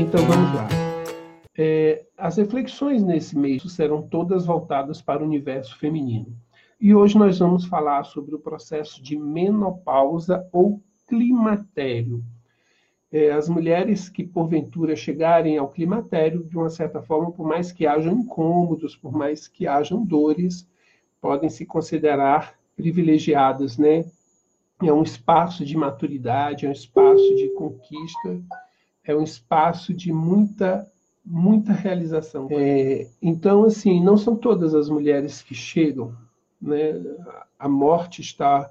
Então vamos lá. É, as reflexões nesse mês serão todas voltadas para o universo feminino. E hoje nós vamos falar sobre o processo de menopausa ou climatério. É, as mulheres que porventura chegarem ao climatério, de uma certa forma, por mais que hajam incômodos, por mais que hajam dores, podem se considerar privilegiadas, né? É um espaço de maturidade, é um espaço de conquista, é um espaço de muita muita realização. É, então, assim, não são todas as mulheres que chegam, né? A morte está,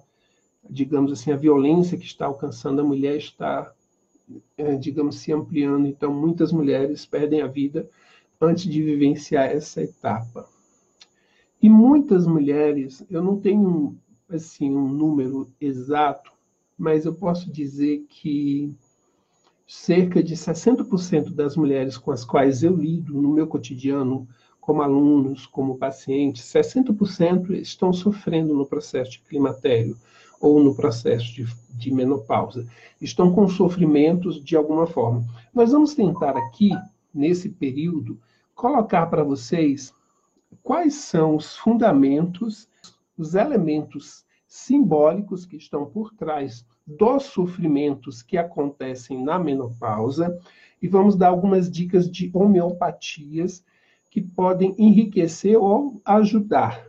digamos assim, a violência que está alcançando a mulher está, é, digamos, se ampliando. Então, muitas mulheres perdem a vida antes de vivenciar essa etapa. E muitas mulheres, eu não tenho assim um número exato, mas eu posso dizer que cerca de 60% das mulheres com as quais eu lido no meu cotidiano, como alunos, como pacientes, 60% estão sofrendo no processo de climatério ou no processo de, de menopausa. Estão com sofrimentos de alguma forma. Nós vamos tentar aqui, nesse período, colocar para vocês quais são os fundamentos, os elementos simbólicos que estão por trás dos sofrimentos que acontecem na menopausa e vamos dar algumas dicas de homeopatias que podem enriquecer ou ajudar.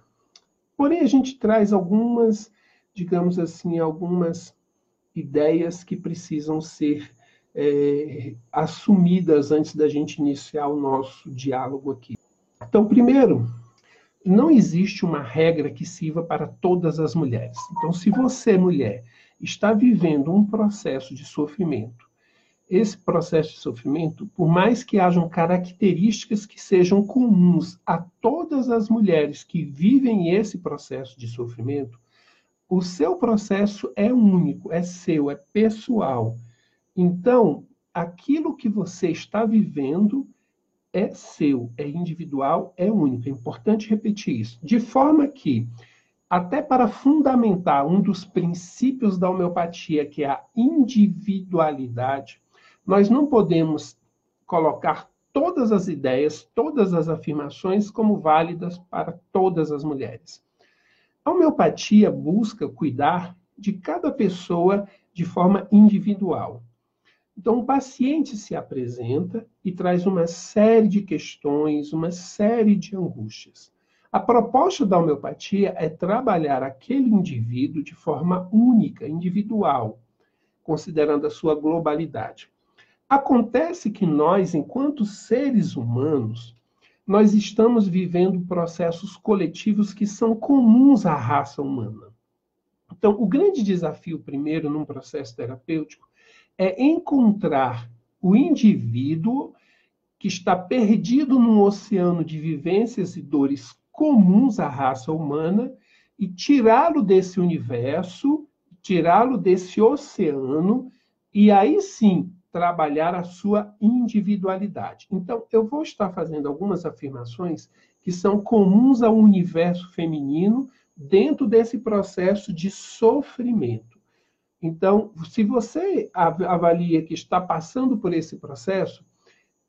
Porém, a gente traz algumas, digamos assim, algumas ideias que precisam ser é, assumidas antes da gente iniciar o nosso diálogo aqui. Então, primeiro, não existe uma regra que sirva para todas as mulheres. Então, se você, mulher, está vivendo um processo de sofrimento, esse processo de sofrimento, por mais que hajam características que sejam comuns a todas as mulheres que vivem esse processo de sofrimento, o seu processo é único, é seu, é pessoal. Então, aquilo que você está vivendo é seu, é individual, é único. É importante repetir isso. De forma que, até para fundamentar um dos princípios da homeopatia, que é a individualidade, nós não podemos colocar todas as ideias, todas as afirmações como válidas para todas as mulheres. A homeopatia busca cuidar de cada pessoa de forma individual. Então, o paciente se apresenta e traz uma série de questões, uma série de angústias. A proposta da homeopatia é trabalhar aquele indivíduo de forma única, individual, considerando a sua globalidade. Acontece que nós, enquanto seres humanos, nós estamos vivendo processos coletivos que são comuns à raça humana. Então, o grande desafio, primeiro, num processo terapêutico, é encontrar o indivíduo que está perdido num oceano de vivências e dores comuns à raça humana e tirá-lo desse universo, tirá-lo desse oceano e aí sim trabalhar a sua individualidade. Então, eu vou estar fazendo algumas afirmações que são comuns ao universo feminino dentro desse processo de sofrimento. Então, se você avalia que está passando por esse processo,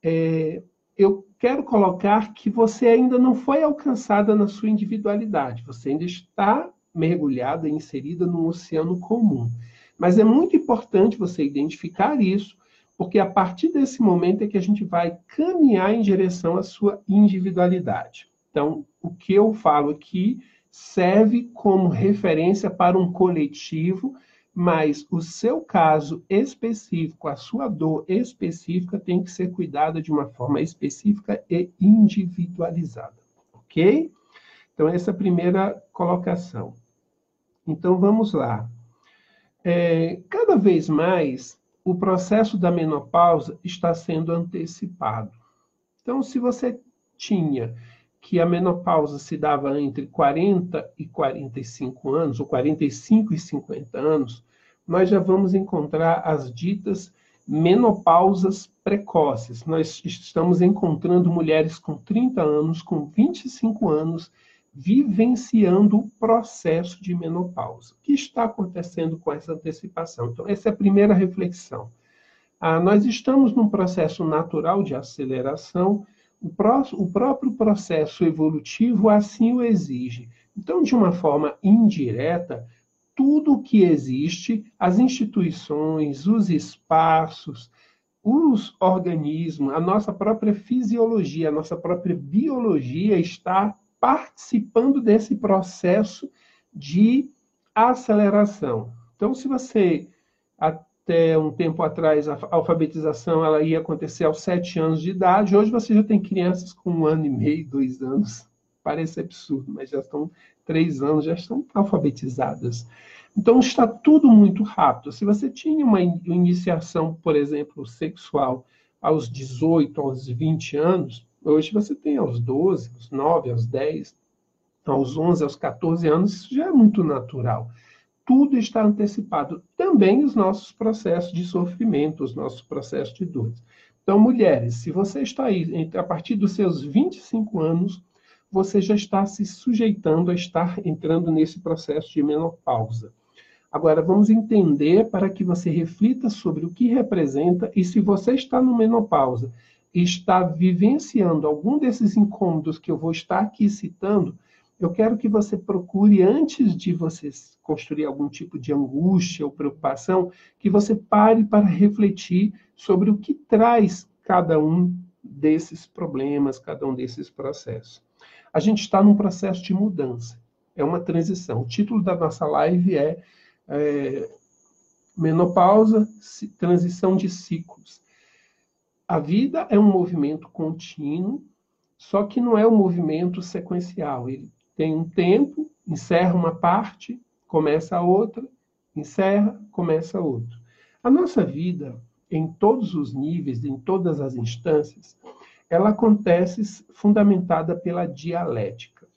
é, eu quero colocar que você ainda não foi alcançada na sua individualidade, você ainda está mergulhada, inserida num oceano comum. Mas é muito importante você identificar isso, porque a partir desse momento é que a gente vai caminhar em direção à sua individualidade. Então, o que eu falo aqui serve como referência para um coletivo mas o seu caso específico, a sua dor específica tem que ser cuidada de uma forma específica e individualizada, ok? Então, essa é a primeira colocação. Então, vamos lá. É, cada vez mais, o processo da menopausa está sendo antecipado. Então, se você tinha que a menopausa se dava entre 40 e 45 anos, ou 45 e 50 anos, nós já vamos encontrar as ditas menopausas precoces. Nós estamos encontrando mulheres com 30 anos, com 25 anos, vivenciando o processo de menopausa. O que está acontecendo com essa antecipação? Então, essa é a primeira reflexão. Ah, nós estamos num processo natural de aceleração, o, pró o próprio processo evolutivo assim o exige. Então, de uma forma indireta, tudo o que existe, as instituições, os espaços, os organismos, a nossa própria fisiologia, a nossa própria biologia está participando desse processo de aceleração. Então, se você até um tempo atrás a alfabetização ela ia acontecer aos sete anos de idade, hoje você já tem crianças com um ano e meio, dois anos. Parece absurdo, mas já estão três anos, já estão alfabetizadas. Então está tudo muito rápido. Se você tinha uma iniciação, por exemplo, sexual aos 18, aos 20 anos, hoje você tem aos 12, aos 9, aos 10, aos 11, aos 14 anos, isso já é muito natural. Tudo está antecipado. Também os nossos processos de sofrimento, os nossos processos de dores. Então, mulheres, se você está aí a partir dos seus 25 anos, você já está se sujeitando a estar entrando nesse processo de menopausa. Agora, vamos entender para que você reflita sobre o que representa e se você está no menopausa e está vivenciando algum desses incômodos que eu vou estar aqui citando, eu quero que você procure, antes de você construir algum tipo de angústia ou preocupação, que você pare para refletir sobre o que traz cada um desses problemas, cada um desses processos. A gente está num processo de mudança, é uma transição. O título da nossa live é é, menopausa, transição de ciclos. A vida é um movimento contínuo, só que não é um movimento sequencial. Ele tem um tempo, encerra uma parte, começa a outra, encerra, começa a outra. A nossa vida, em todos os níveis, em todas as instâncias, ela acontece fundamentada pela dialética.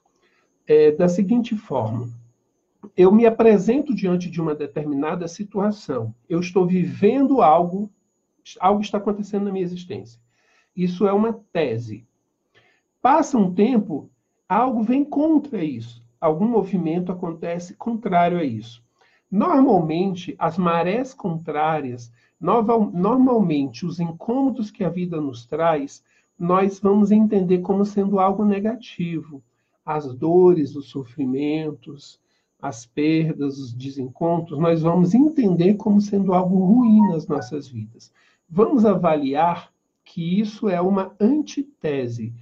É, da seguinte forma: eu me apresento diante de uma determinada situação, eu estou vivendo algo, algo está acontecendo na minha existência. Isso é uma tese. Passa um tempo, algo vem contra isso. Algum movimento acontece contrário a isso. Normalmente, as marés contrárias, normalmente os incômodos que a vida nos traz, nós vamos entender como sendo algo negativo. As dores, os sofrimentos, as perdas, os desencontros, nós vamos entender como sendo algo ruim nas nossas vidas. Vamos avaliar que isso é uma antitese.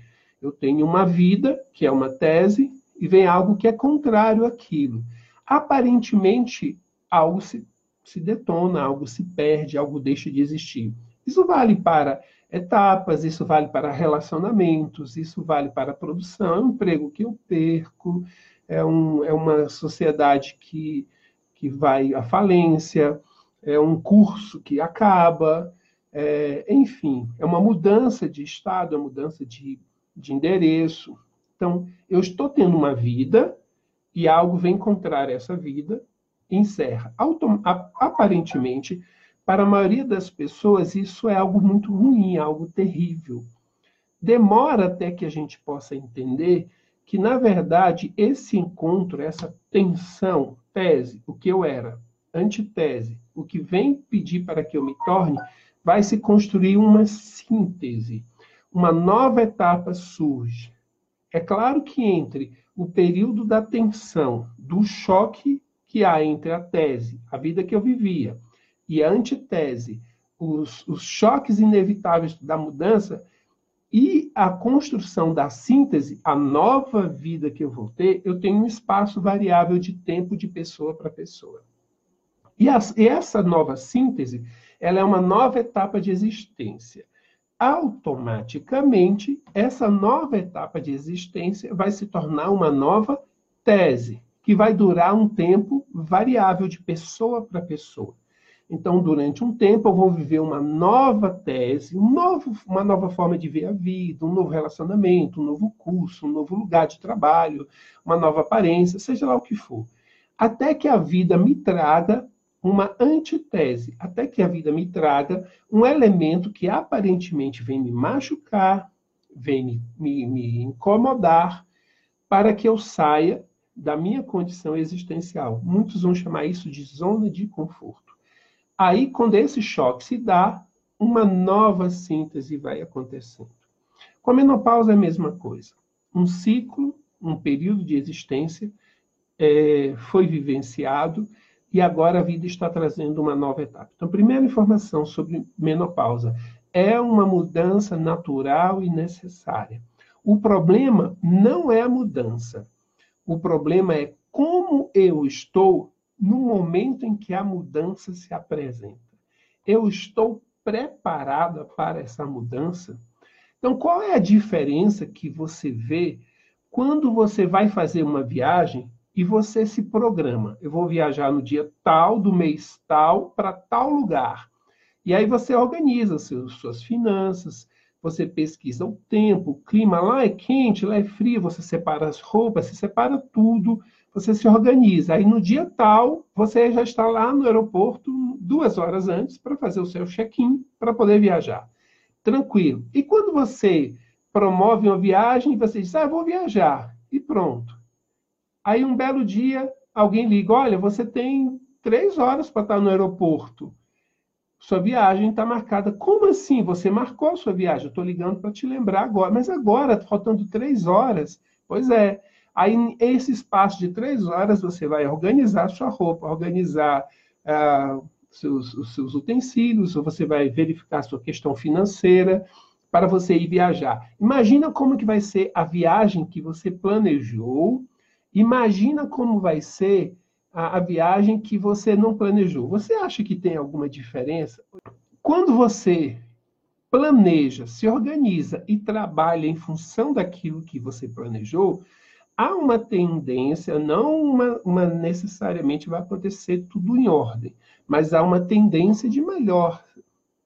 Eu tenho uma vida, que é uma tese, e vem algo que é contrário àquilo. Aparentemente, algo se, se detona, algo se perde, algo deixa de existir. Isso vale para etapas, isso vale para relacionamentos, isso vale para produção, é um emprego que eu perco, é, um, é uma sociedade que, que vai à falência, é um curso que acaba, é, enfim, é uma mudança de estado, é uma mudança de, de endereço. Então, eu estou tendo uma vida e algo vem encontrar essa vida e encerra. Autom aparentemente, para a maioria das pessoas, isso é algo muito ruim, algo terrível. Demora até que a gente possa entender que, na verdade, esse encontro, essa tensão, tese, o que eu era, antitese, o que vem pedir para que eu me torne, vai se construir uma síntese. Uma nova etapa surge. É claro que entre o período da tensão, do choque que há entre a tese, a vida que eu vivia, e a antitese, os, os choques inevitáveis da mudança, e a construção da síntese, a nova vida que eu vou ter, eu tenho um espaço variável de tempo de pessoa para pessoa. E, as, e essa nova síntese, ela é uma nova etapa de existência. Automaticamente, essa nova etapa de existência vai se tornar uma nova tese, que vai durar um tempo variável de pessoa para pessoa. Então, durante um tempo, eu vou viver uma nova tese, um novo, uma nova forma de ver a vida, um novo relacionamento, um novo curso, um novo lugar de trabalho, uma nova aparência, seja lá o que for. Até que a vida me traga uma antitese, até que a vida me traga um elemento que aparentemente vem me machucar, vem me, me, me incomodar, para que eu saia da minha condição existencial. Muitos vão chamar isso de zona de conforto. Aí, quando esse choque se dá, uma nova síntese vai acontecendo. Com a menopausa é a mesma coisa. Um ciclo, um período de existência é, foi vivenciado e agora a vida está trazendo uma nova etapa. Então, primeira informação sobre menopausa. É uma mudança natural e necessária. O problema não é a mudança. O problema é como eu estou no momento em que a mudança se apresenta. Eu estou preparada para essa mudança? Então, qual é a diferença que você vê quando você vai fazer uma viagem e você se programa? Eu vou viajar no dia tal, do mês tal, para tal lugar. E aí você organiza seus, suas finanças, você pesquisa o tempo, o clima lá é quente, lá é frio, você separa as roupas, você separa tudo, você se organiza. Aí no dia tal, você já está lá no aeroporto duas horas antes para fazer o seu check-in para poder viajar. Tranquilo. E quando você promove uma viagem, você diz, ah, vou viajar, e pronto. Aí um belo dia, alguém liga, olha, você tem três horas para estar no aeroporto sua viagem está marcada. Como assim? Você marcou sua viagem? Estou ligando para te lembrar agora. Mas agora, faltando três horas. Pois é. Aí, esse espaço de três horas, você vai organizar sua roupa, organizar ah, seus, os seus utensílios, ou você vai verificar sua questão financeira para você ir viajar. Imagina como que vai ser a viagem que você planejou. Imagina como vai ser a, a viagem que você não planejou. Você acha que tem alguma diferença? Quando você planeja, se organiza e trabalha em função daquilo que você planejou, há uma tendência, não uma, uma, necessariamente vai acontecer tudo em ordem, mas há uma tendência de melhor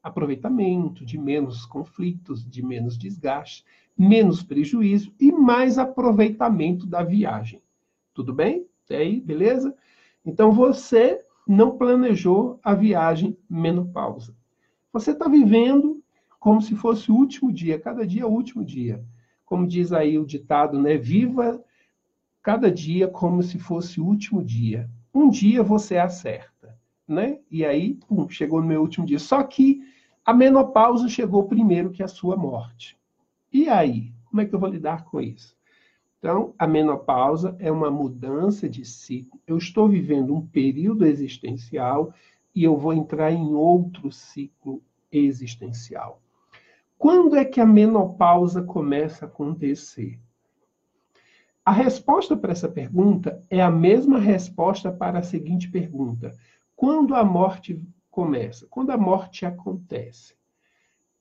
aproveitamento, de menos conflitos, de menos desgaste, menos prejuízo e mais aproveitamento da viagem. Tudo bem? Até aí, beleza? Então você não planejou a viagem menopausa. Você está vivendo como se fosse o último dia, cada dia é o último dia. Como diz aí o ditado, né? Viva cada dia como se fosse o último dia. Um dia você acerta, né? E aí, pum, chegou no meu último dia. Só que a menopausa chegou primeiro que a sua morte. E aí, como é que eu vou lidar com isso? Então, a menopausa é uma mudança de ciclo. Eu estou vivendo um período existencial e eu vou entrar em outro ciclo existencial. Quando é que a menopausa começa a acontecer? A resposta para essa pergunta é a mesma resposta para a seguinte pergunta: quando a morte começa? Quando a morte acontece?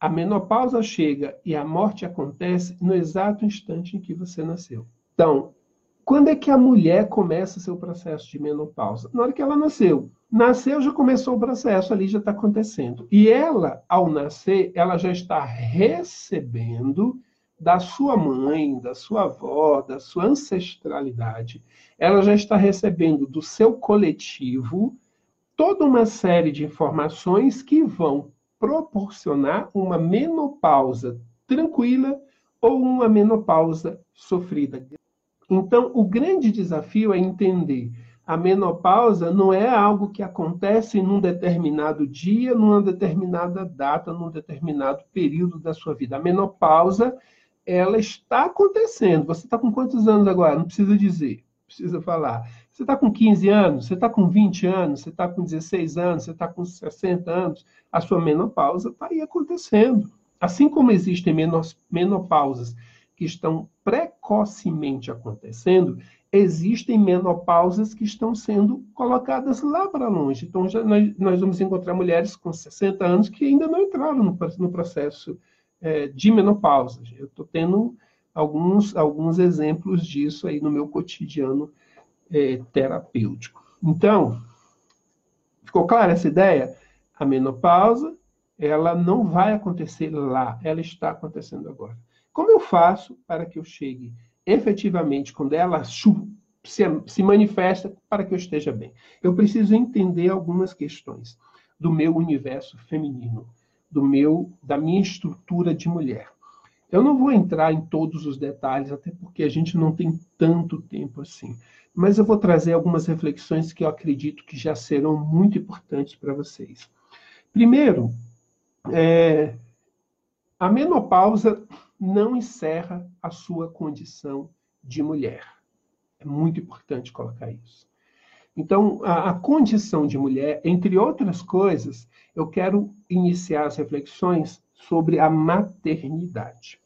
A menopausa chega e a morte acontece no exato instante em que você nasceu. Então, quando é que a mulher começa seu processo de menopausa? Na hora que ela nasceu. Nasceu, já começou o processo, ali já está acontecendo. E ela, ao nascer, ela já está recebendo da sua mãe, da sua avó, da sua ancestralidade, ela já está recebendo do seu coletivo toda uma série de informações que vão proporcionar uma menopausa tranquila ou uma menopausa sofrida. Então, o grande desafio é entender a menopausa não é algo que acontece num determinado dia, numa determinada data, num determinado período da sua vida. A menopausa, ela está acontecendo. Você está com quantos anos agora? Não precisa dizer, precisa falar. Você está com 15 anos, você está com 20 anos, você está com 16 anos, você está com 60 anos, a sua menopausa está aí acontecendo. Assim como existem menopausas que estão precocemente acontecendo, existem menopausas que estão sendo colocadas lá para longe. Então, nós, nós, vamos encontrar mulheres com 60 anos que ainda não entraram no, no processo é, de menopausa. Eu estou tendo alguns, alguns exemplos disso aí no meu cotidiano é, terapêutico. Então, ficou clara essa ideia? A menopausa, ela não vai acontecer lá, ela está acontecendo agora. Como eu faço para que eu chegue efetivamente, quando ela se, se manifesta, para que eu esteja bem? Eu preciso entender algumas questões do meu universo feminino, do meu, da minha estrutura de mulher. Eu não vou entrar em todos os detalhes, até porque a gente não tem tanto tempo assim. Mas eu vou trazer algumas reflexões que eu acredito que já serão muito importantes para vocês. Primeiro, é, a menopausa não encerra a sua condição de mulher. É muito importante colocar isso. Então, a, a, condição de mulher, entre outras coisas, eu quero iniciar as reflexões sobre a maternidade.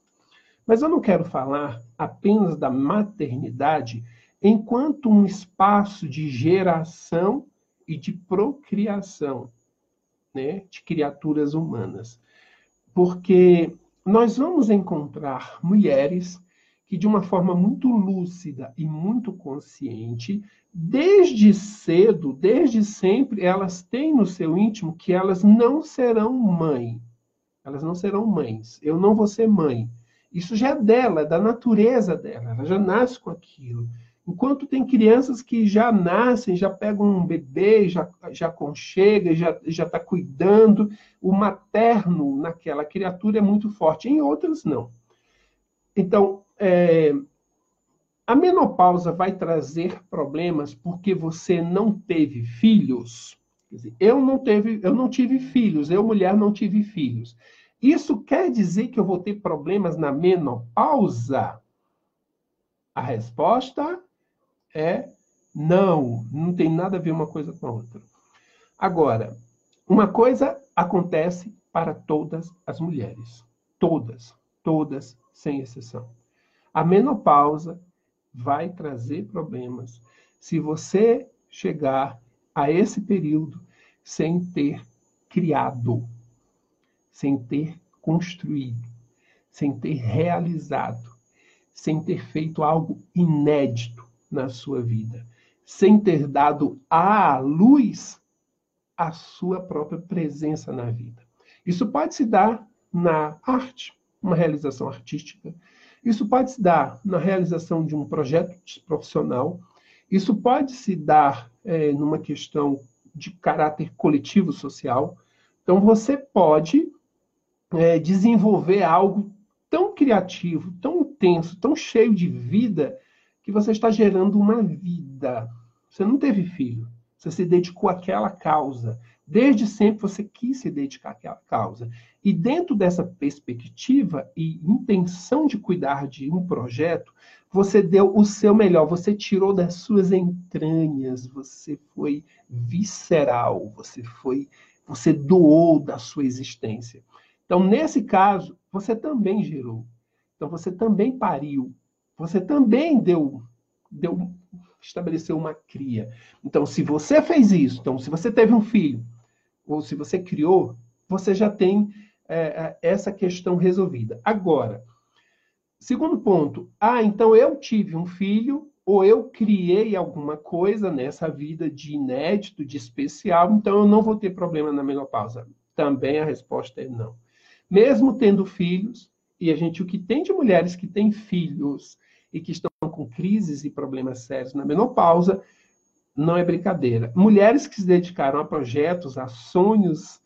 Mas eu não quero falar apenas da maternidade enquanto um espaço de geração e de procriação né, de criaturas humanas. Porque nós vamos encontrar mulheres que, de uma forma muito lúcida e muito consciente, desde cedo, desde sempre, elas têm no seu íntimo que elas não serão mãe. Elas não serão mães. Eu não vou ser mãe. Isso já é dela, é da natureza dela. Ela já nasce com aquilo. Enquanto tem crianças que já nascem, já pegam um bebê, já, já conchega, já está cuidando, o materno naquela criatura é muito forte, em outras não. Então, é, a menopausa vai trazer problemas porque você não teve filhos. Dizer, eu não teve, eu não tive filhos, eu mulher não tive filhos. Isso quer dizer que eu vou ter problemas na menopausa? A resposta é não, não tem nada a ver uma coisa com a outra. Agora, uma coisa acontece para todas as mulheres. Todas, todas, sem exceção. A menopausa vai trazer problemas se você chegar a esse período sem ter criado, sem ter construído, sem ter realizado, sem ter feito algo inédito na sua vida, sem ter dado à luz a sua própria presença na vida. Isso pode se dar na arte, uma realização artística. Isso pode se dar na realização de um projeto profissional. Isso pode se dar é, numa questão de caráter coletivo social. Então, você pode é, desenvolver algo tão criativo, tão intenso, tão cheio de vida, que você está gerando uma vida. Você não teve filho, você se dedicou àquela causa. Desde sempre você quis se dedicar àquela causa. E dentro dessa perspectiva e intenção de cuidar de um projeto, você deu o seu melhor, você tirou das suas entranhas, você foi visceral, você foi, você doou da sua existência. Então, nesse caso, você também gerou. Então, você também pariu você também deu, deu, estabeleceu uma cria. Então, se você fez isso, então, se você teve um filho, ou se você criou, você já tem é, é, essa questão resolvida. Agora, segundo ponto, ah, então eu tive um filho, ou eu criei alguma coisa nessa vida de inédito, de especial, então eu não vou ter problema na menopausa. Também a resposta é não. Mesmo tendo filhos, e a gente o que tem de mulheres que têm filhos e que estão com crises e problemas sérios na menopausa, não é brincadeira. Mulheres que se dedicaram a projetos, a sonhos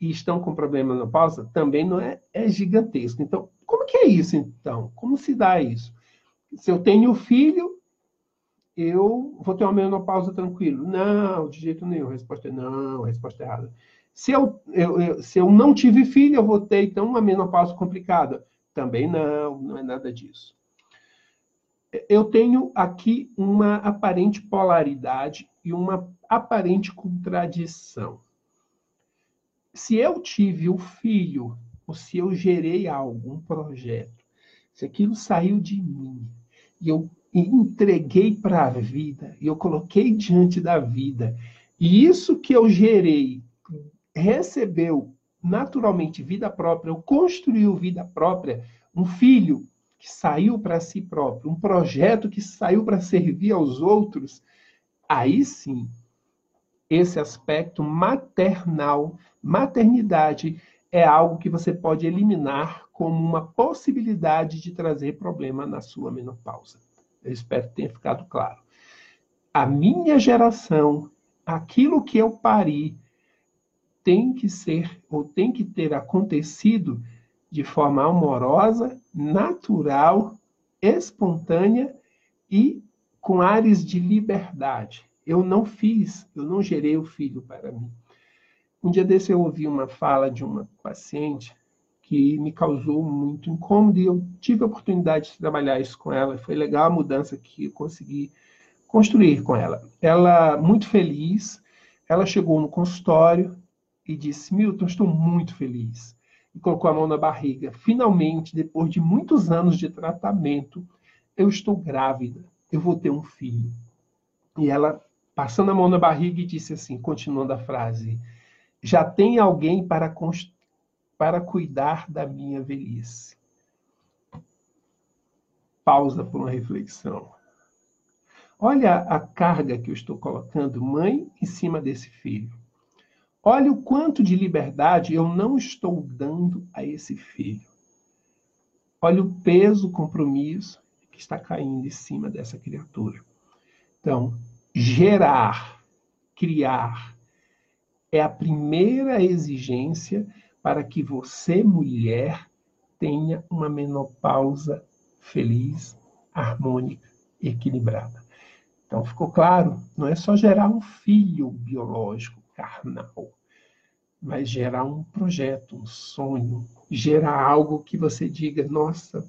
e estão com problema na menopausa, também não é, é gigantesco. Então, como que é isso, então? Como se dá isso? Se eu tenho filho, eu vou ter uma menopausa tranquilo? Não, de jeito nenhum. A resposta é não, a resposta é errada. Se eu, eu, eu, se eu não tive filho, eu vou ter, então, uma menopausa complicada? Também não, não é nada disso eu tenho aqui uma aparente polaridade e uma aparente contradição. Se eu tive um filho, ou se eu gerei algo, um projeto, se aquilo saiu de mim e eu entreguei para a vida, e eu coloquei diante da vida, e isso que eu gerei recebeu naturalmente vida própria, eu construiu vida própria, um filho, que saiu para si próprio, um projeto que saiu para servir aos outros, aí sim, esse aspecto maternal, maternidade, é algo que você pode eliminar como uma possibilidade de trazer problema na sua menopausa. Eu espero que tenha ficado claro. A minha geração, aquilo que eu pari, tem que ser ou tem que ter acontecido de forma amorosa, natural, espontânea e com ares de liberdade. Eu não fiz, eu não gerei o filho para mim. Um dia desse eu ouvi uma fala de uma paciente que me causou muito incômodo e eu tive a oportunidade de trabalhar isso com ela. Foi legal a mudança que eu consegui construir com ela. Ela, muito feliz, ela chegou no consultório e disse: Milton, estou muito feliz. E colocou a mão na barriga. Finalmente, depois de muitos anos de tratamento, eu estou grávida. Eu vou ter um filho. E ela, passando a mão na barriga, e disse assim, continuando a frase: já tem alguém para, para cuidar da minha velhice. Pausa por uma reflexão. Olha a carga que eu estou colocando, mãe, em cima desse filho. Olha o quanto de liberdade eu não estou dando a esse filho. Olha o peso, o compromisso que está caindo em cima dessa criatura. Então, gerar, criar, é a primeira exigência para que você, mulher, tenha uma menopausa feliz, harmônica e equilibrada. Então, ficou claro? Não é só gerar um filho biológico, carnal, mas gerar um projeto, um sonho, gerar algo que você diga: nossa,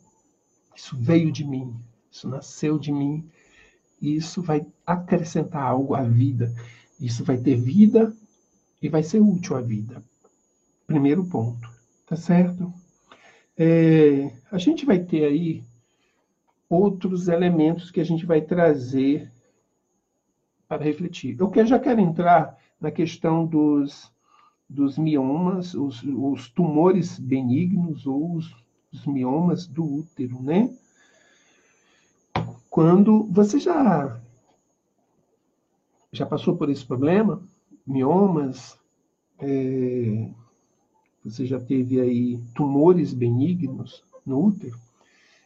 isso veio de mim, isso nasceu de mim, e isso vai acrescentar algo à vida. Isso vai ter vida e vai ser útil à vida. Primeiro ponto, tá certo? É, a gente vai ter aí outros elementos que a gente vai trazer para refletir. Eu já quero entrar na questão dos, dos miomas, os, os tumores benignos ou os, os miomas do útero, né? Quando você já já passou por esse problema, miomas, é, você já teve aí tumores benignos no útero,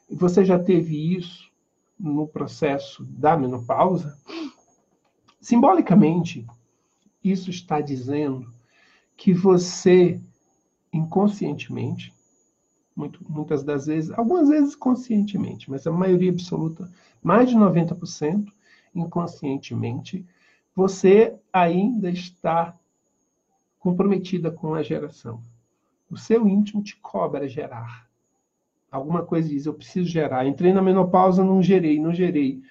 você já teve isso no processo da menopausa, simbolicamente, isso está dizendo que você, inconscientemente, muito, muitas das vezes, algumas vezes conscientemente, mas a maioria absoluta, mais de 90%, inconscientemente, você ainda está comprometida com a geração. O seu íntimo te cobra gerar. Alguma coisa diz, eu preciso gerar. Entrei na menopausa, não gerei, não gerei.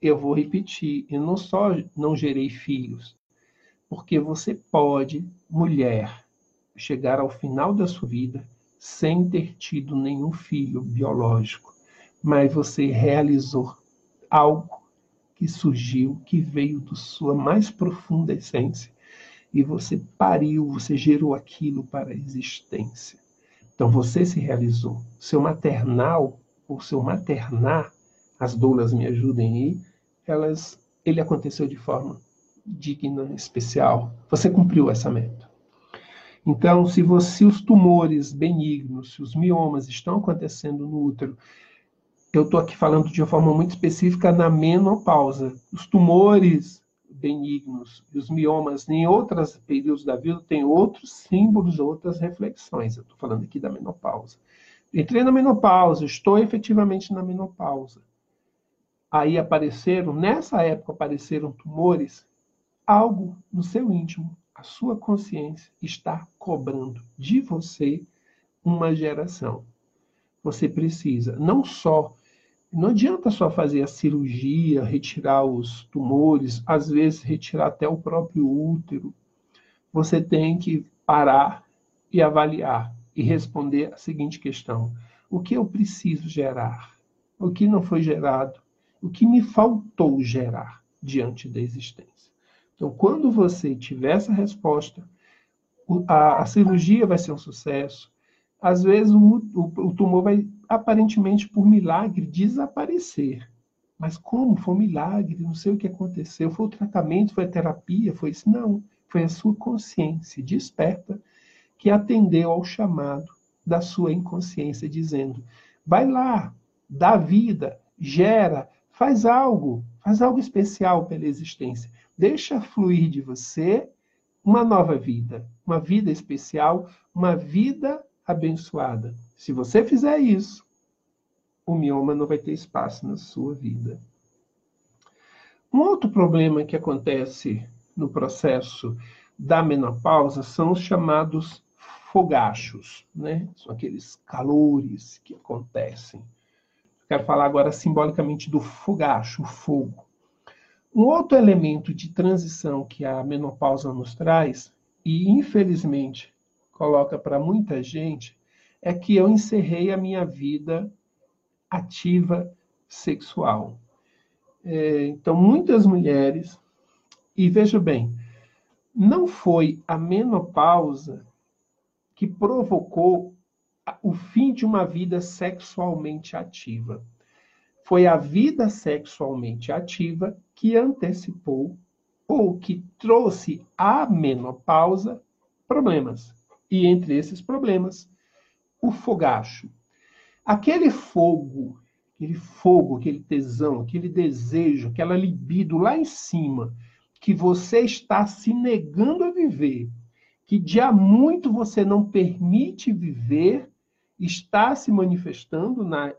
Eu vou repetir, eu não só não gerei filhos, porque você pode, mulher, chegar ao final da sua vida sem ter tido nenhum filho biológico, mas você realizou algo que surgiu, que veio da sua mais profunda essência, e você pariu, você gerou aquilo para a existência. Então você se realizou. Seu maternal, ou seu maternar, as doulas me ajudem aí, elas, ele aconteceu de forma digna, especial. Você cumpriu essa meta. Então, se, você, os tumores benignos, se os miomas estão acontecendo no útero, eu estou aqui falando de uma forma muito específica na menopausa. Os tumores benignos e os miomas em outros períodos da vida têm outros símbolos, outras reflexões. Eu estou falando aqui da menopausa. Entrei na menopausa, estou efetivamente na menopausa. Aí apareceram, nessa época apareceram tumores, algo no seu íntimo a sua consciência está cobrando de você uma geração. Você precisa não só não adianta só fazer a cirurgia, retirar os tumores, às vezes retirar até o próprio útero. Você tem que parar e avaliar e responder a seguinte questão: o que eu preciso gerar? O que não foi gerado? O que me faltou gerar diante da existência? Então, quando você tiver essa resposta, a, a cirurgia vai ser um sucesso. Às vezes, o, o, o tumor vai, aparentemente, por milagre, desaparecer. Mas como? Foi um milagre, não sei o que aconteceu. Foi o tratamento, foi a terapia, foi isso? Não. Foi a sua consciência desperta que atendeu ao chamado da sua inconsciência, dizendo: vai lá, dá vida, gera, faz algo, faz algo especial pela existência. Deixa fluir de você uma nova vida, uma vida especial, uma vida abençoada. Se você fizer isso, o mioma não vai ter espaço na sua vida. Um outro problema que acontece no processo da menopausa são os chamados fogachos, né? São aqueles calores que acontecem. Quero falar agora simbolicamente do fogacho, o fogo. Um outro elemento de transição que a menopausa nos traz, e infelizmente coloca para muita gente, é que eu encerrei a minha vida ativa sexual. É, então, muitas mulheres, e veja bem, não foi a menopausa que provocou o fim de uma vida sexualmente ativa. Foi a vida sexualmente ativa que antecipou ou que trouxe à menopausa problemas. E entre esses problemas, o fogacho. Aquele fogo, aquele fogo, aquele tesão, aquele desejo, aquela libido lá em cima, que você está se negando a viver, que de há muito você não permite viver, está se manifestando na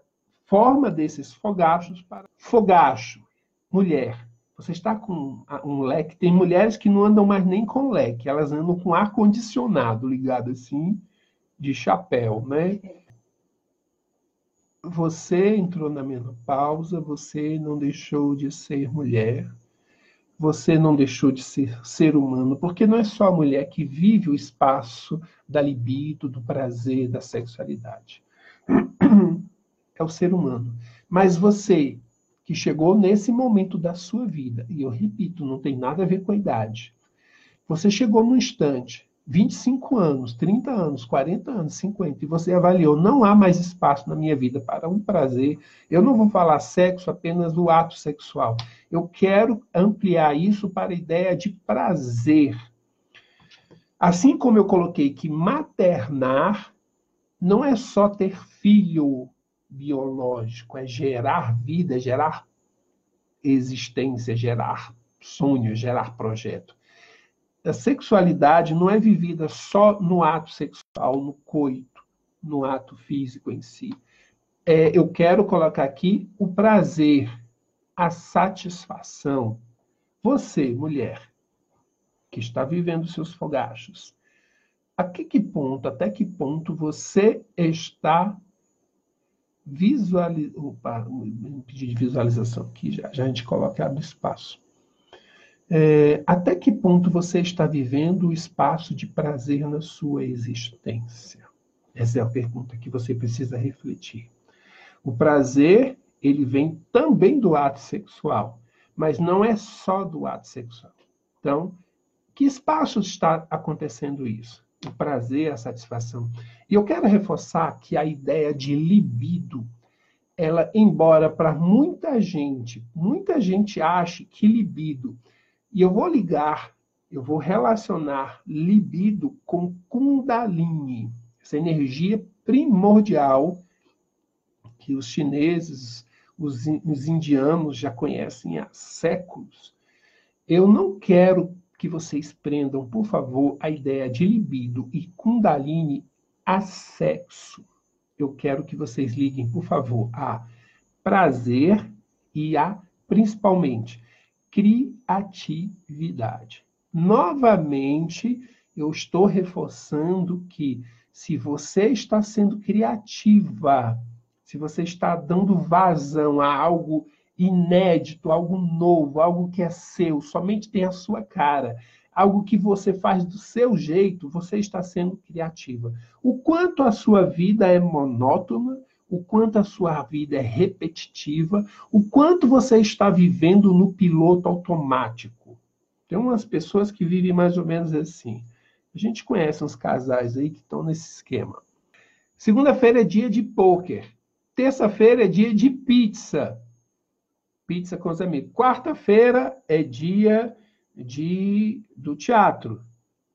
forma desses fogachos para fogacho, mulher. Você está com um leque. Tem mulheres que não andam mais nem com leque, elas andam com ar condicionado ligado assim de chapéu, né? Você entrou na menopausa, você não deixou de ser mulher, você não deixou de ser ser humano, porque não é só a mulher que vive o espaço da libido, do prazer, da sexualidade. É o ser humano. Mas você que chegou nesse momento da sua vida, e eu repito, não tem nada a ver com a idade. Você chegou num instante 25 anos, 30 anos, 40 anos, 50, e você avaliou, não há mais espaço na minha vida para um prazer, eu não vou falar sexo, apenas o ato sexual. Eu quero ampliar isso para a ideia de prazer. Assim como eu coloquei que maternar não é só ter filho biológico, é gerar vida, é gerar existência, gerar sonho, gerar projeto a sexualidade não é vivida só no ato sexual, no coito, no ato físico em si. É, eu quero colocar aqui o prazer, a satisfação. Você, mulher, que está vivendo seus fogachos, a que, que ponto, até que ponto você está visualizando. Opa, pedir de visualização aqui, já, já a gente coloca abre espaço. É, até que ponto você está vivendo o espaço de prazer na sua existência? Essa é a pergunta que você precisa refletir. O prazer, ele vem também do ato sexual, mas não é só do ato sexual. Então, que espaço está acontecendo isso? O prazer, a satisfação. E eu quero reforçar que a ideia de libido, ela, embora para muita gente, muita gente ache que libido e eu vou ligar, eu vou relacionar libido com Kundalini, essa energia primordial que os chineses, os, os indianos já conhecem há séculos. Eu não quero que vocês prendam, por favor, a ideia de libido e Kundalini a sexo. Eu quero que vocês liguem, por favor, a prazer e a, principalmente, criatividade. Novamente, eu estou reforçando que se você está sendo criativa, se você está dando vazão a algo inédito, algo novo, algo que é seu, somente tem a sua cara, algo que você faz do seu jeito, você está sendo criativa. O quanto a sua vida é monótona, o quanto a sua vida é repetitiva, o quanto você está vivendo no piloto automático. Tem umas pessoas que vivem mais ou menos assim. A gente conhece uns casais aí que estão nesse esquema. Segunda-feira é dia de pôquer. Terça-feira é dia de pizza. Pizza com os amigos. Quarta-feira é dia de, do teatro.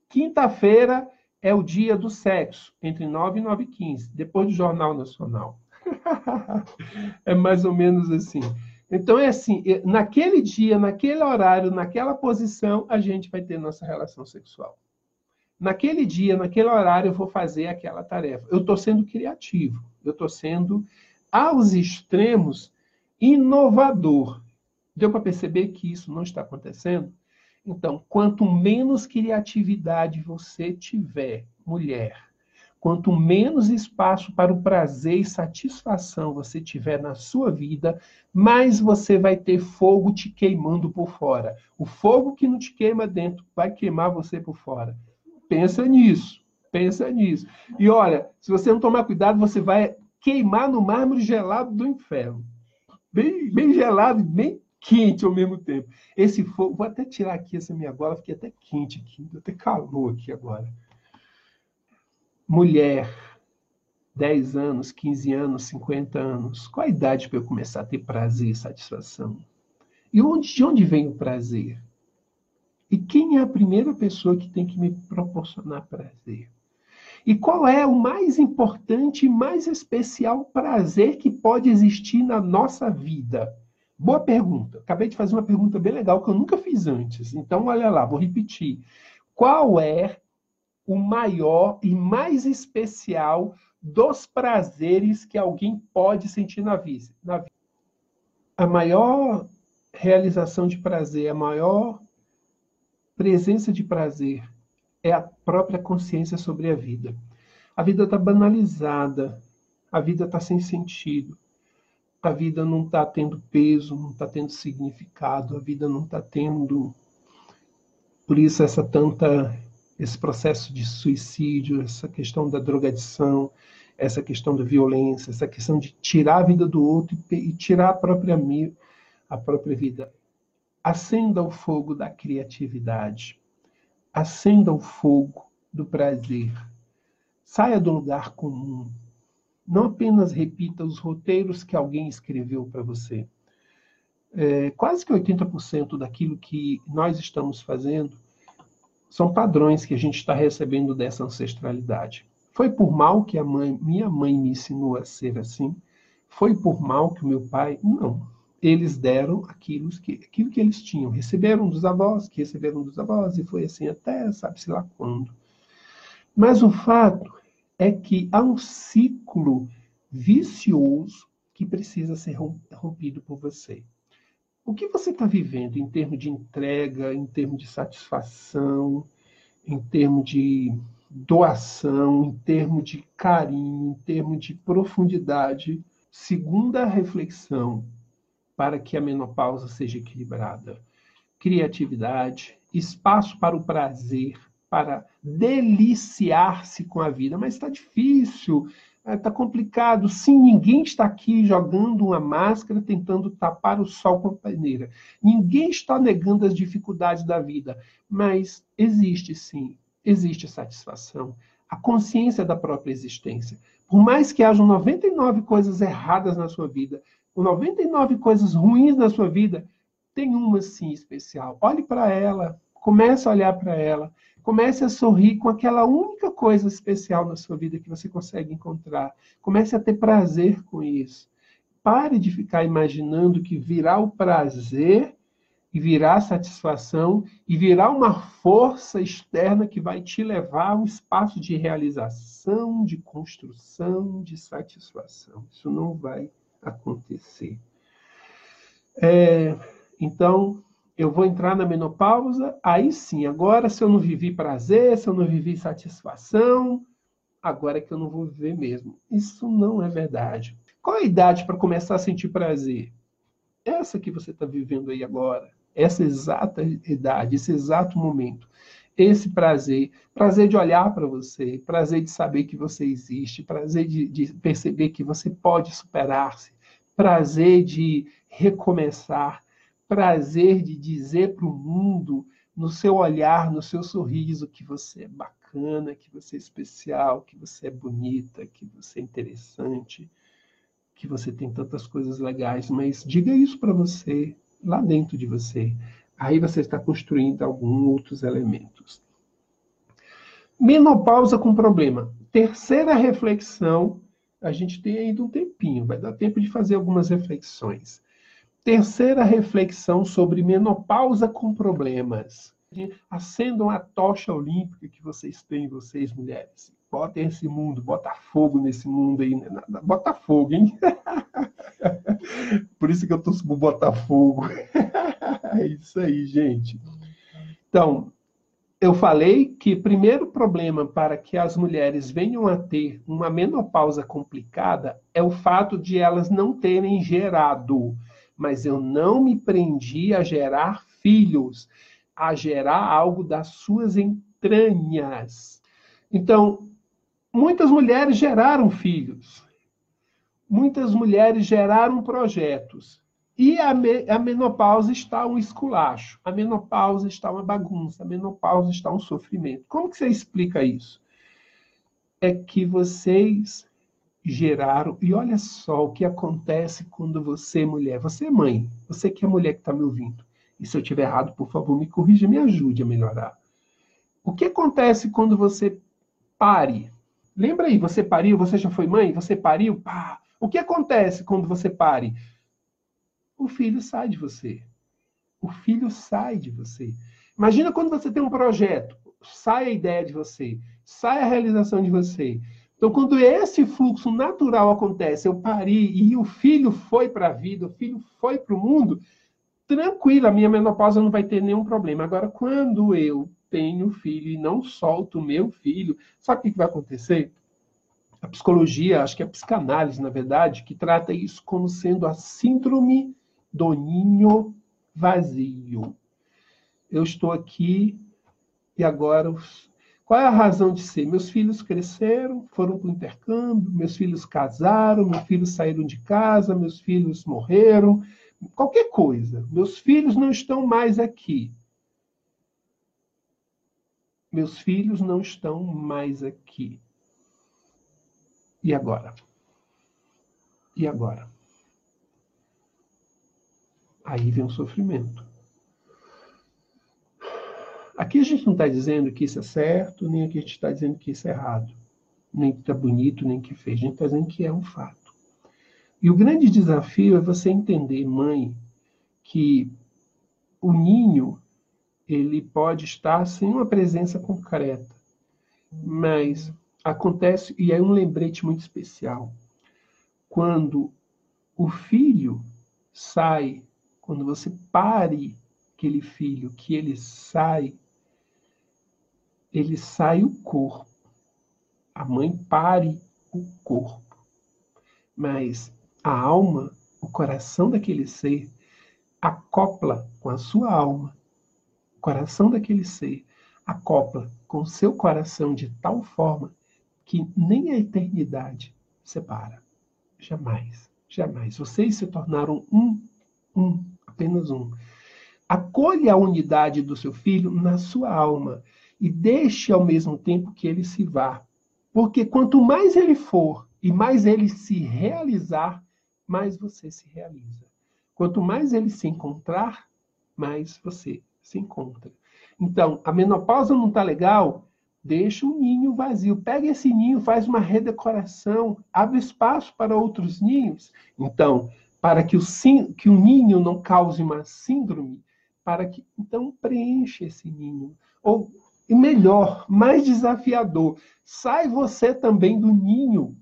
Quinta-feira é o dia do sexo, entre 9 e 9 e 15, depois do Jornal Nacional. é mais ou menos assim. Então é assim, naquele dia, naquele horário, naquela posição, a gente vai ter nossa relação sexual. Naquele dia, naquele horário, eu vou fazer aquela tarefa. Eu estou sendo criativo, eu estou sendo, aos extremos, inovador. Deu para perceber que isso não está acontecendo? Então, quanto menos criatividade você tiver, mulher, quanto menos espaço para o prazer e satisfação você tiver na sua vida, mais você vai ter fogo te queimando por fora. O fogo que não te queima dentro vai queimar você por fora. Pensa nisso. Pensa nisso. E olha, se você não tomar cuidado, você vai queimar no mármore gelado do inferno. Bem, bem gelado e bem quente ao mesmo tempo. Esse fogo, vou até tirar aqui essa minha gola, fiquei até quente aqui, até calor aqui agora. Mulher, 10 anos, 15 anos, 50 anos, qual a idade para eu começar a ter prazer e satisfação? E onde, de onde vem o prazer? E quem é a primeira pessoa que tem que me proporcionar prazer? E qual é o mais importante e mais especial prazer que pode existir na nossa vida? Boa pergunta. Acabei de fazer uma pergunta bem legal que eu nunca fiz antes. Então, olha lá, vou repetir. Qual é o maior e mais especial dos prazeres que alguém pode sentir na vida? Na vida? A maior realização de prazer, a maior presença de prazer é a própria consciência sobre a vida. A vida está banalizada, a vida está sem sentido a vida não está tendo peso, não está tendo significado, a vida não está tendo. Por isso, essa tanta. esse processo de suicídio, essa questão da drogadição, essa questão da violência, essa questão de tirar a vida do outro e tirar a própria, a própria vida. Acenda o fogo da criatividade. Acenda o fogo do prazer. Saia do lugar comum não apenas repita os roteiros que alguém escreveu para você. É, quase que 80% daquilo que nós estamos fazendo são padrões que a gente está recebendo dessa ancestralidade. Foi por mal que a mãe, minha mãe me ensinou a ser assim? Foi por mal que o meu pai? Não. Eles deram aquilo que, aquilo que eles tinham. Receberam dos avós, que receberam dos avós, e foi assim até sabe-se lá quando. Mas o fato é que há um ciclo vicioso que precisa ser rompido por você. O que você está vivendo em termos de entrega, em termos de satisfação, em termos de doação, em termos de carinho, em termos de profundidade, segunda reflexão para que a menopausa seja equilibrada. Criatividade, espaço para o prazer, para deliciar-se com a vida, mas está difícil, está complicado. Sim, ninguém está aqui jogando uma máscara tentando tapar o sol com a peneira. Ninguém está negando as dificuldades da vida, mas existe sim, existe satisfação, a consciência da própria existência. Por mais que hajam 99 coisas erradas na sua vida, 99 coisas ruins na sua vida, tem uma sim especial. Olhe para ela, comece a olhar para ela Comece a sorrir com aquela única coisa especial na sua vida que você consegue encontrar. Comece a ter prazer com isso. Pare de ficar imaginando que virá o prazer e virá a satisfação e virá uma força externa que vai te levar a um espaço de realização, de construção, de satisfação. Isso não vai acontecer. É, então, eu vou entrar na menopausa, aí sim, agora se eu não vivi prazer, se eu não vivi satisfação, agora é que eu não vou viver mesmo. Isso não é verdade. Qual a idade para começar a sentir prazer? Essa que você está vivendo aí agora, essa exata idade, esse exato momento. Esse prazer, prazer de olhar para você, prazer de saber que você existe, prazer de, de perceber que você pode superar-se, prazer de recomeçar, prazer de dizer para o mundo, no seu olhar, no seu sorriso, que você é bacana, que você é especial, que você é bonita, que você é interessante, que você tem tantas coisas legais, mas diga isso para você, lá dentro de você. Aí você está construindo alguns outros elementos. Menopausa com problema. Terceira reflexão, a gente tem ainda um tempinho, vai dar tempo de fazer algumas reflexões. Terceira reflexão sobre menopausa com problemas. Acendam a tocha olímpica que vocês têm, vocês mulheres. Botem esse mundo, bota fogo nesse mundo aí. Né? Bota fogo, hein? Por isso que eu tô por Botafogo. É isso aí, gente. Então, eu falei que primeiro problema para que as mulheres venham a ter uma menopausa complicada é o fato de elas não terem gerado. Mas eu não me prendi a gerar filhos, a gerar algo das suas entranhas. Então, muitas mulheres geraram filhos. Muitas mulheres geraram projetos. E a, me, a menopausa está um esculacho, a menopausa está uma bagunça, a menopausa está um sofrimento. Como que você explica isso? É que vocês geraram, e olha só o que acontece quando você, mulher, você é mãe, você que é mulher que está me ouvindo, e se eu estiver errado, por favor, me corrija, me ajude a melhorar. O que acontece quando você pare? Lembra aí, você pariu, você já foi mãe, você pariu, pá. O que acontece quando você pare? o filho sai de você. O filho sai de você. Imagina quando você tem um projeto, sai a ideia de você, sai a realização de você. Então, quando esse fluxo natural acontece, eu pari e o filho foi para a vida, o filho foi para o mundo, tranquilo, a minha menopausa não vai ter nenhum problema. Agora, quando eu tenho filho e não solto o meu filho, sabe o que vai acontecer? A psicologia, acho que é a psicanálise, na verdade, que trata isso como sendo a síndrome do ninho vazio. Eu estou aqui e agora. Qual é a razão de ser? Meus filhos cresceram, foram para o intercâmbio, meus filhos casaram, meus filhos saíram de casa, meus filhos morreram, qualquer coisa. Meus filhos não estão mais aqui. Meus filhos não estão mais aqui. E agora? E agora? Aí vem o sofrimento. Aqui a gente não está dizendo que isso é certo, nem aqui a gente está dizendo que isso é errado. Nem que está bonito, nem que fez. A gente está dizendo que é um fato. E o grande desafio é você entender, mãe, que o ninho ele pode estar sem uma presença concreta, mas acontece, e é um lembrete muito especial, quando o filho sai quando você pare aquele filho, que ele sai, ele sai o corpo. A mãe pare o corpo. Mas a alma, o coração daquele ser, acopla com a sua alma. O coração daquele ser acopla com seu coração de tal forma que nem a eternidade separa. Jamais, jamais. Vocês se tornaram um, um apenas um. Acolha a unidade do seu filho na sua alma e deixe ao mesmo tempo que ele se vá. Porque quanto mais ele for e mais ele se realizar, mais você se realiza. Quanto mais ele se encontrar, mais você se encontra. Então, a menopausa não está legal? Deixa o ninho vazio. Pega esse ninho, faz uma redecoração, abre espaço para outros ninhos. Então, para que o, que o ninho não cause uma síndrome, para que então preencha esse ninho. Ou, e melhor, mais desafiador, sai você também do ninho.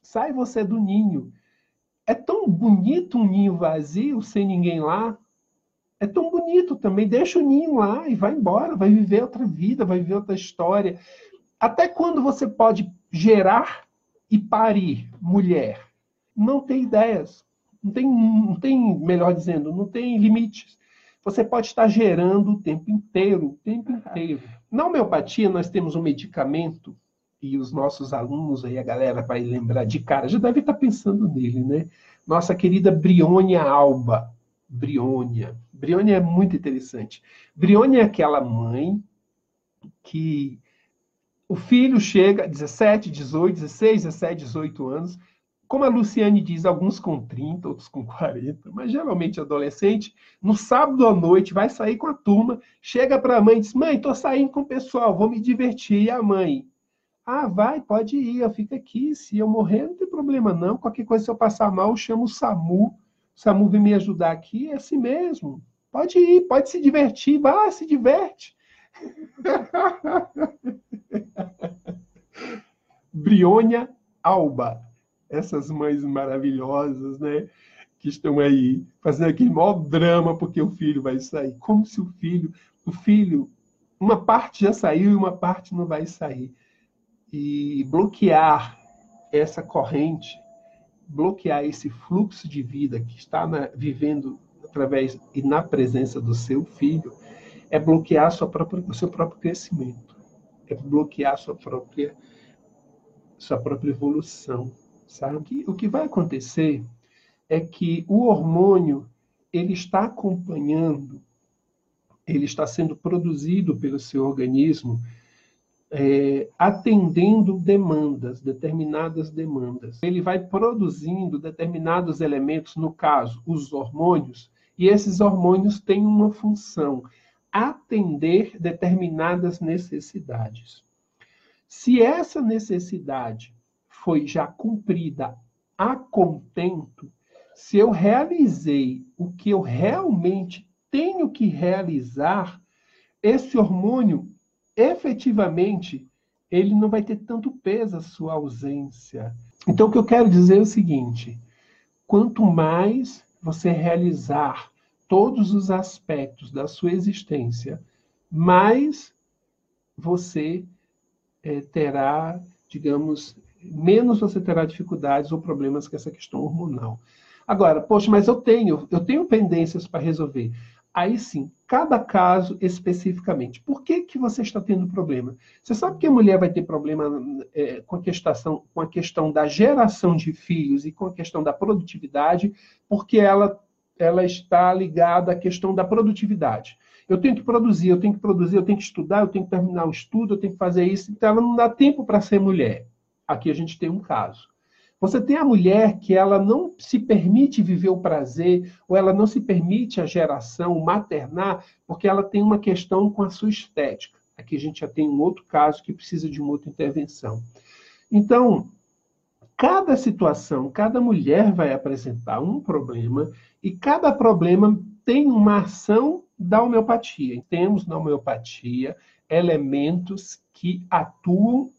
Sai você do ninho. É tão bonito um ninho vazio, sem ninguém lá. É tão bonito também. Deixa o ninho lá e vai embora, vai viver outra vida, vai viver outra história. Até quando você pode gerar e parir mulher? Não tem ideias. Não tem, não tem, melhor dizendo, não tem limites. Você pode estar gerando o tempo inteiro, o tempo inteiro. Na homeopatia, nós temos um medicamento, e os nossos alunos aí, a galera vai lembrar de cara, já deve estar pensando nele, né? Nossa querida Briônia Alba. Briônia. Briônia é muito interessante. Briônia é aquela mãe que o filho chega, 17, 18, 16, 17, 18 anos, como a Luciane diz, alguns com 30, outros com 40, mas geralmente adolescente, no sábado à noite vai sair com a turma, chega para a mãe e diz: Mãe, estou saindo com o pessoal, vou me divertir. E a mãe: Ah, vai, pode ir, eu fico aqui. Se eu morrer, não tem problema não. Qualquer coisa, se eu passar mal, eu chamo o SAMU. SAMU vem me ajudar aqui, é assim mesmo. Pode ir, pode se divertir, vá, se diverte. Briônia Alba essas mães maravilhosas, né? Que estão aí fazendo aquele maior drama porque o filho vai sair. Como se o filho, o filho, uma parte já saiu e uma parte não vai sair. E bloquear essa corrente, bloquear esse fluxo de vida que está na, vivendo através e na presença do seu filho, é bloquear sua própria, o seu próprio crescimento, é bloquear sua própria, sua própria evolução. Sabe? O que, o que vai acontecer é que o hormônio ele está acompanhando ele está sendo produzido pelo seu organismo é, atendendo demandas, determinadas demandas. Ele vai produzindo determinados elementos, no caso, os hormônios, e esses hormônios têm uma função, atender determinadas necessidades. Se essa necessidade foi já cumprida a contento, se eu realizei o que eu realmente tenho que realizar, esse hormônio, efetivamente, ele não vai ter tanto peso a sua ausência. Então, o que eu quero dizer é o seguinte: quanto mais você realizar todos os aspectos da sua existência, mais você é, terá, digamos, menos você terá dificuldades ou problemas com essa questão hormonal. Agora, poxa, mas eu tenho, eu tenho pendências para resolver. Aí sim, cada caso especificamente. Por que, que você está tendo problema? Você sabe que a mulher vai ter problema é, com, a questão, com a questão da geração de filhos e com a questão da produtividade, porque ela, ela está ligada à questão da produtividade. Eu tenho que produzir, eu tenho que produzir, eu tenho que estudar, eu tenho que terminar o estudo, eu tenho que fazer isso, então ela não dá tempo para ser mulher. Aqui a gente tem um caso. Você tem a mulher que ela não se permite viver o prazer, ou ela não se permite a geração, maternar, porque ela tem uma questão com a sua estética. Aqui a gente já tem um outro caso que precisa de uma outra intervenção. Então, cada situação, cada mulher vai apresentar um problema, e cada problema tem uma ação da homeopatia. Temos na homeopatia elementos que atuam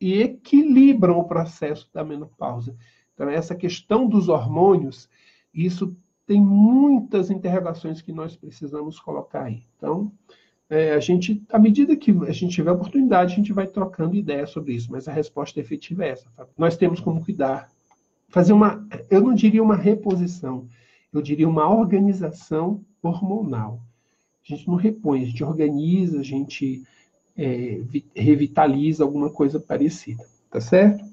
e equilibram o processo da menopausa. Então, essa questão dos hormônios, isso tem muitas interrogações que nós precisamos colocar aí. Então, é, a gente, à medida que a gente tiver oportunidade, a gente vai trocando ideias sobre isso, mas a resposta efetiva é essa. Tá? Nós temos como cuidar, fazer uma, eu não diria uma reposição, eu diria uma organização hormonal. A gente não repõe, a gente organiza, a gente é, revitaliza alguma coisa parecida, tá certo?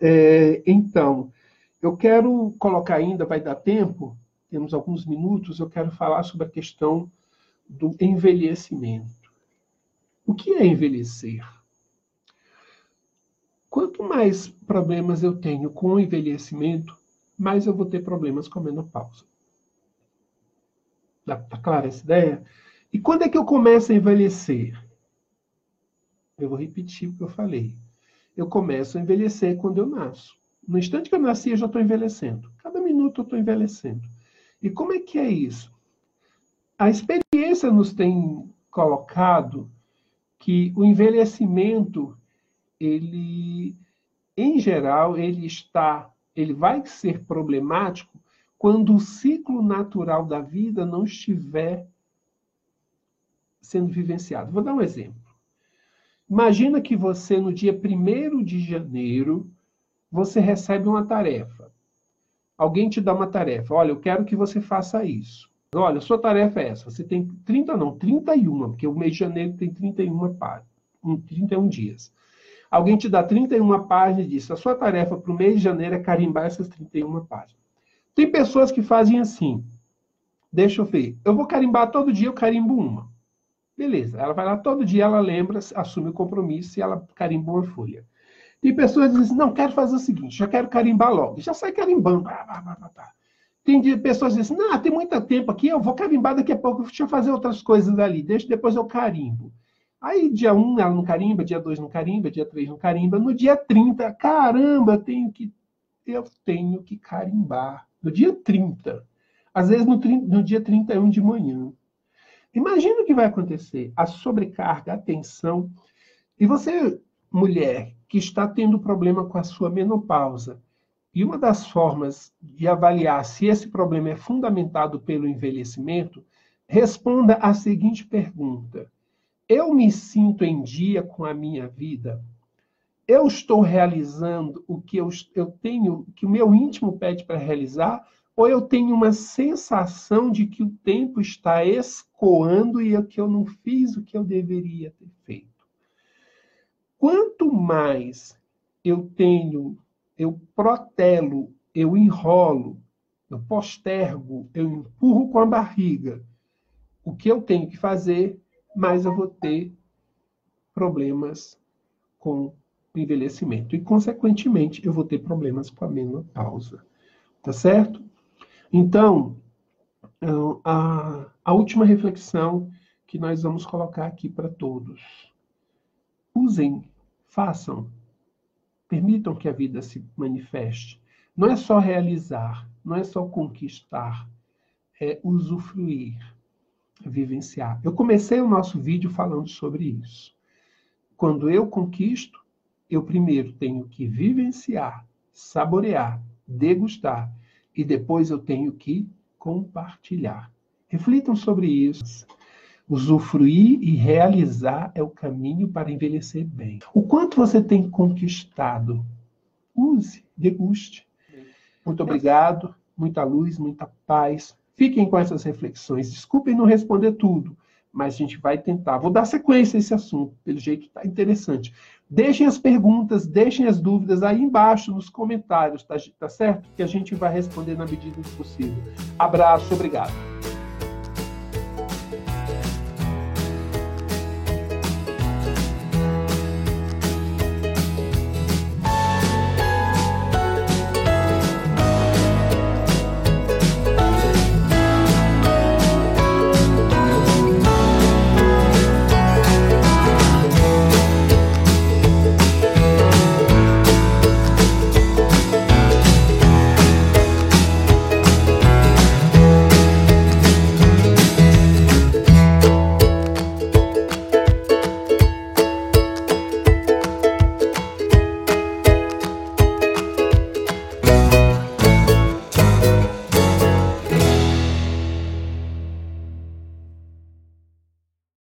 É, então, eu quero colocar ainda, vai dar tempo, temos alguns minutos, eu quero falar sobre a questão do envelhecimento. O que é envelhecer? Quanto mais problemas eu tenho com o envelhecimento, mais eu vou ter problemas com a menopausa. Tá clara essa ideia? E quando é que eu começo a envelhecer? Eu vou repetir o que eu falei. Eu começo a envelhecer quando eu nasço. No instante que eu nasci, eu já estou envelhecendo. Cada minuto eu estou envelhecendo. E como é que é isso? A experiência nos tem colocado que o envelhecimento, ele, em geral, ele está, ele vai ser problemático quando o ciclo natural da vida não estiver sendo vivenciado. Vou dar um exemplo. Imagina que você, no dia 1 de janeiro, você recebe uma tarefa. Alguém te dá uma tarefa. Olha, eu quero que você faça isso. Olha, sua tarefa é essa. Você tem 30, não, 31, porque o mês de janeiro tem 31 páginas, 31 dias. Alguém te dá 31 páginas e diz: a sua tarefa para o mês de janeiro é carimbar essas 31 páginas. Tem pessoas que fazem assim. Deixa eu ver. Eu vou carimbar todo dia, eu carimbo uma. Beleza, ela vai lá todo dia, ela lembra, assume o compromisso e ela carimba uma folha. Tem pessoas que dizem, não, quero fazer o seguinte, já quero carimbar logo. Já sai carimbando. Tem pessoas que dizem, não, tem muito tempo aqui, eu vou carimbar daqui a pouco, deixa eu fazer outras coisas ali, deixa, depois eu carimbo. Aí, dia 1 um, ela não carimba, dia 2 não carimba, dia 3 não carimba. No dia 30, caramba, tenho que, eu tenho que carimbar. No dia 30. Às vezes no, no dia 31 de manhã. Imagina o que vai acontecer: a sobrecarga, a tensão. E você, mulher, que está tendo problema com a sua menopausa, e uma das formas de avaliar se esse problema é fundamentado pelo envelhecimento, responda a seguinte pergunta: Eu me sinto em dia com a minha vida? Eu estou realizando o que eu, eu tenho, que o meu íntimo pede para realizar? Ou eu tenho uma sensação de que o tempo está escoando e que eu não fiz o que eu deveria ter feito? Quanto mais eu tenho, eu protelo, eu enrolo, eu postergo, eu empurro com a barriga o que eu tenho que fazer, mais eu vou ter problemas com o envelhecimento. E, consequentemente, eu vou ter problemas com a menopausa. Tá certo? Então, a, a última reflexão que nós vamos colocar aqui para todos. Usem, façam, permitam que a vida se manifeste. Não é só realizar, não é só conquistar, é usufruir, vivenciar. Eu comecei o nosso vídeo falando sobre isso. Quando eu conquisto, eu primeiro tenho que vivenciar, saborear, degustar e depois eu tenho que compartilhar. Reflitam sobre isso. Usufruir e realizar é o caminho para envelhecer bem. O quanto você tem conquistado? Use, deguste. Muito obrigado, muita luz, muita paz. Fiquem com essas reflexões. Desculpem não responder tudo, mas a gente vai tentar. Vou dar sequência a esse assunto, pelo jeito está interessante. Deixem as perguntas, deixem as dúvidas aí embaixo nos comentários, tá, tá certo? Que a gente vai responder na medida do possível. Abraço, obrigado.